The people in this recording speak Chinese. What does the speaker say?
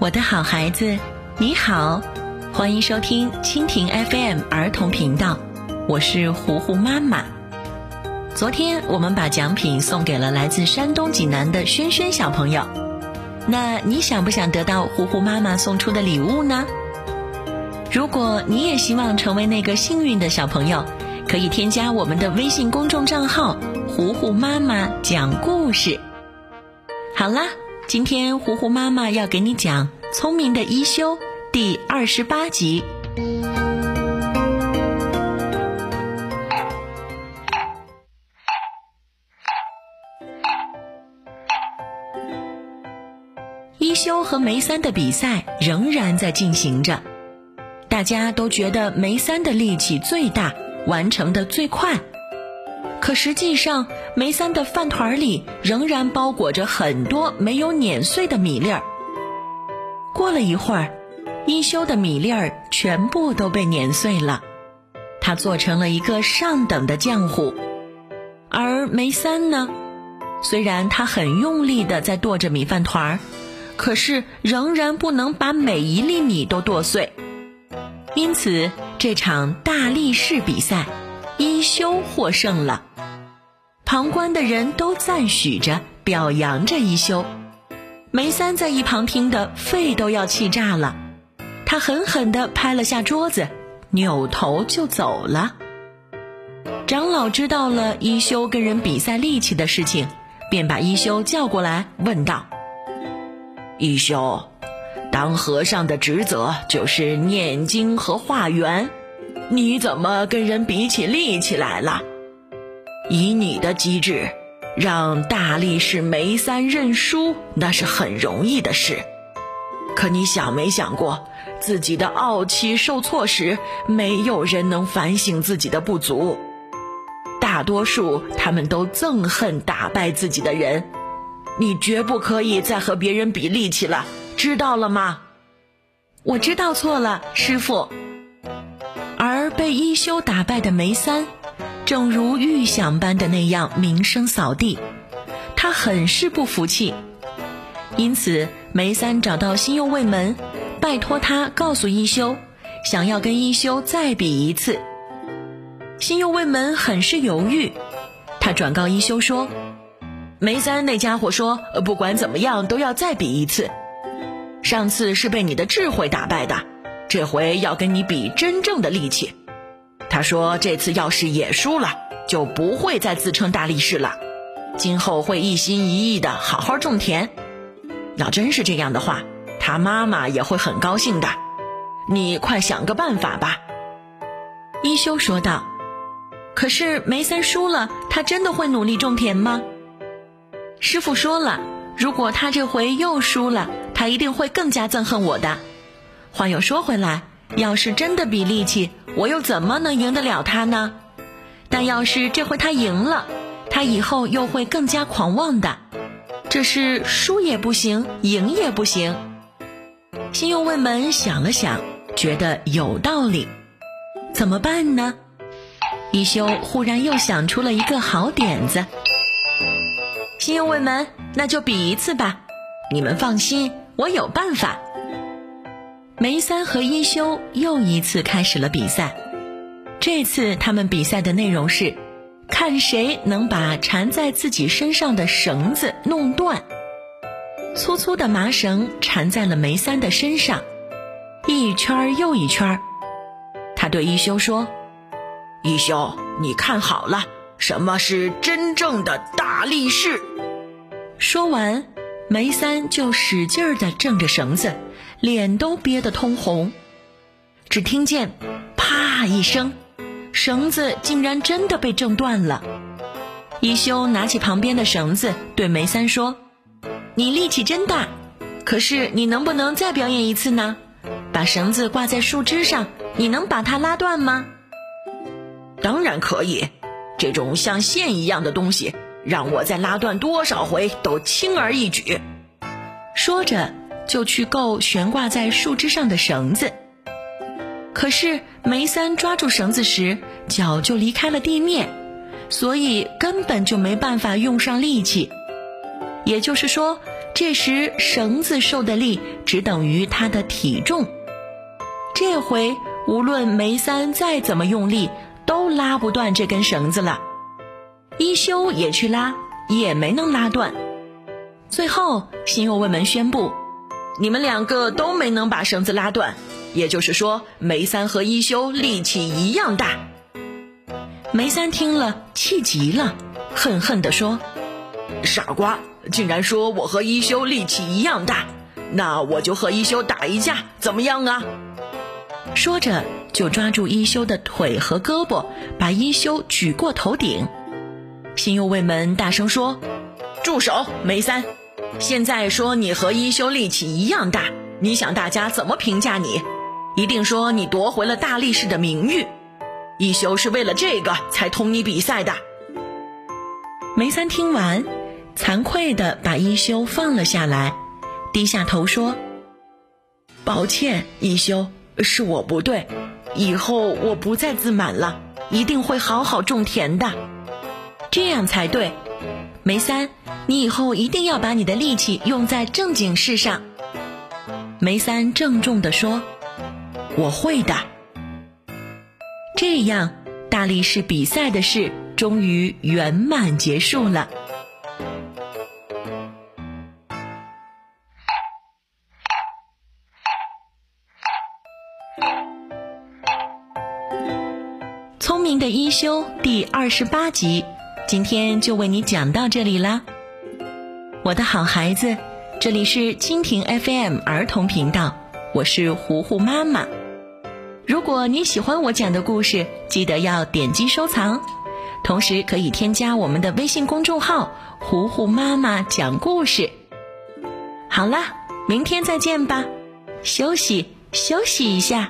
我的好孩子，你好，欢迎收听蜻蜓 FM 儿童频道，我是糊糊妈妈。昨天我们把奖品送给了来自山东济南的轩轩小朋友，那你想不想得到糊糊妈妈送出的礼物呢？如果你也希望成为那个幸运的小朋友，可以添加我们的微信公众账号“糊糊妈妈讲故事”。好啦，今天糊糊妈妈要给你讲《聪明的一休》第二十八集。一休和梅三的比赛仍然在进行着，大家都觉得梅三的力气最大，完成的最快。可实际上，梅三的饭团里仍然包裹着很多没有碾碎的米粒儿。过了一会儿，一休的米粒儿全部都被碾碎了，他做成了一个上等的浆糊。而梅三呢，虽然他很用力的在剁着米饭团儿。可是仍然不能把每一粒米都剁碎，因此这场大力士比赛，一休获胜了。旁观的人都赞许着，表扬着一休。梅三在一旁听得肺都要气炸了，他狠狠地拍了下桌子，扭头就走了。长老知道了一休跟人比赛力气的事情，便把一休叫过来，问道。一休，当和尚的职责就是念经和化缘，你怎么跟人比起力气来了？以你的机智，让大力士梅三认输，那是很容易的事。可你想没想过，自己的傲气受挫时，没有人能反省自己的不足，大多数他们都憎恨打败自己的人。你绝不可以再和别人比力气了，知道了吗？我知道错了，师傅。被一休打败的梅三，正如预想般的那样名声扫地，他很是不服气。因此，梅三找到新右卫门，拜托他告诉一休，想要跟一休再比一次。新右卫门很是犹豫，他转告一休说。梅三那家伙说：“不管怎么样，都要再比一次。上次是被你的智慧打败的，这回要跟你比真正的力气。”他说：“这次要是也输了，就不会再自称大力士了，今后会一心一意的好好种田。要真是这样的话，他妈妈也会很高兴的。你快想个办法吧。”一休说道。“可是梅三输了，他真的会努力种田吗？”师傅说了，如果他这回又输了，他一定会更加憎恨我的。话又说回来，要是真的比力气，我又怎么能赢得了他呢？但要是这回他赢了，他以后又会更加狂妄的。这是输也不行，赢也不行。新右卫门想了想，觉得有道理。怎么办呢？一休忽然又想出了一个好点子。新右卫门，那就比一次吧。你们放心，我有办法。梅三和一休又一次开始了比赛。这次他们比赛的内容是，看谁能把缠在自己身上的绳子弄断。粗粗的麻绳缠在了梅三的身上，一圈又一圈。他对一休说：“一休，你看好了。”什么是真正的大力士？说完，梅三就使劲儿地挣着绳子，脸都憋得通红。只听见“啪”一声，绳子竟然真的被挣断了。一休拿起旁边的绳子，对梅三说：“你力气真大，可是你能不能再表演一次呢？把绳子挂在树枝上，你能把它拉断吗？”“当然可以。”这种像线一样的东西，让我再拉断多少回都轻而易举。说着，就去够悬挂在树枝上的绳子。可是梅三抓住绳子时，脚就离开了地面，所以根本就没办法用上力气。也就是说，这时绳子受的力只等于它的体重。这回无论梅三再怎么用力，都拉不断这根绳子了。一休也去拉，也没能拉断。最后，新右卫门宣布：“你们两个都没能把绳子拉断，也就是说，梅三和一休力气一样大。”梅三听了，气急了，恨恨地说：“傻瓜，竟然说我和一休力气一样大，那我就和一休打一架，怎么样啊？”说着，就抓住一休的腿和胳膊，把一休举过头顶。新右卫门大声说：“住手，梅三！现在说你和一休力气一样大，你想大家怎么评价你？一定说你夺回了大力士的名誉。一休是为了这个才同你比赛的。”梅三听完，惭愧地把一休放了下来，低下头说：“抱歉，一休。”是我不对，以后我不再自满了，一定会好好种田的，这样才对。梅三，你以后一定要把你的力气用在正经事上。梅三郑重地说：“我会的。”这样，大力士比赛的事终于圆满结束了。聪明的一休第二十八集，今天就为你讲到这里啦。我的好孩子，这里是蜻蜓 FM 儿童频道，我是糊糊妈妈。如果你喜欢我讲的故事，记得要点击收藏，同时可以添加我们的微信公众号“糊糊妈妈讲故事”。好啦，明天再见吧，休息休息一下。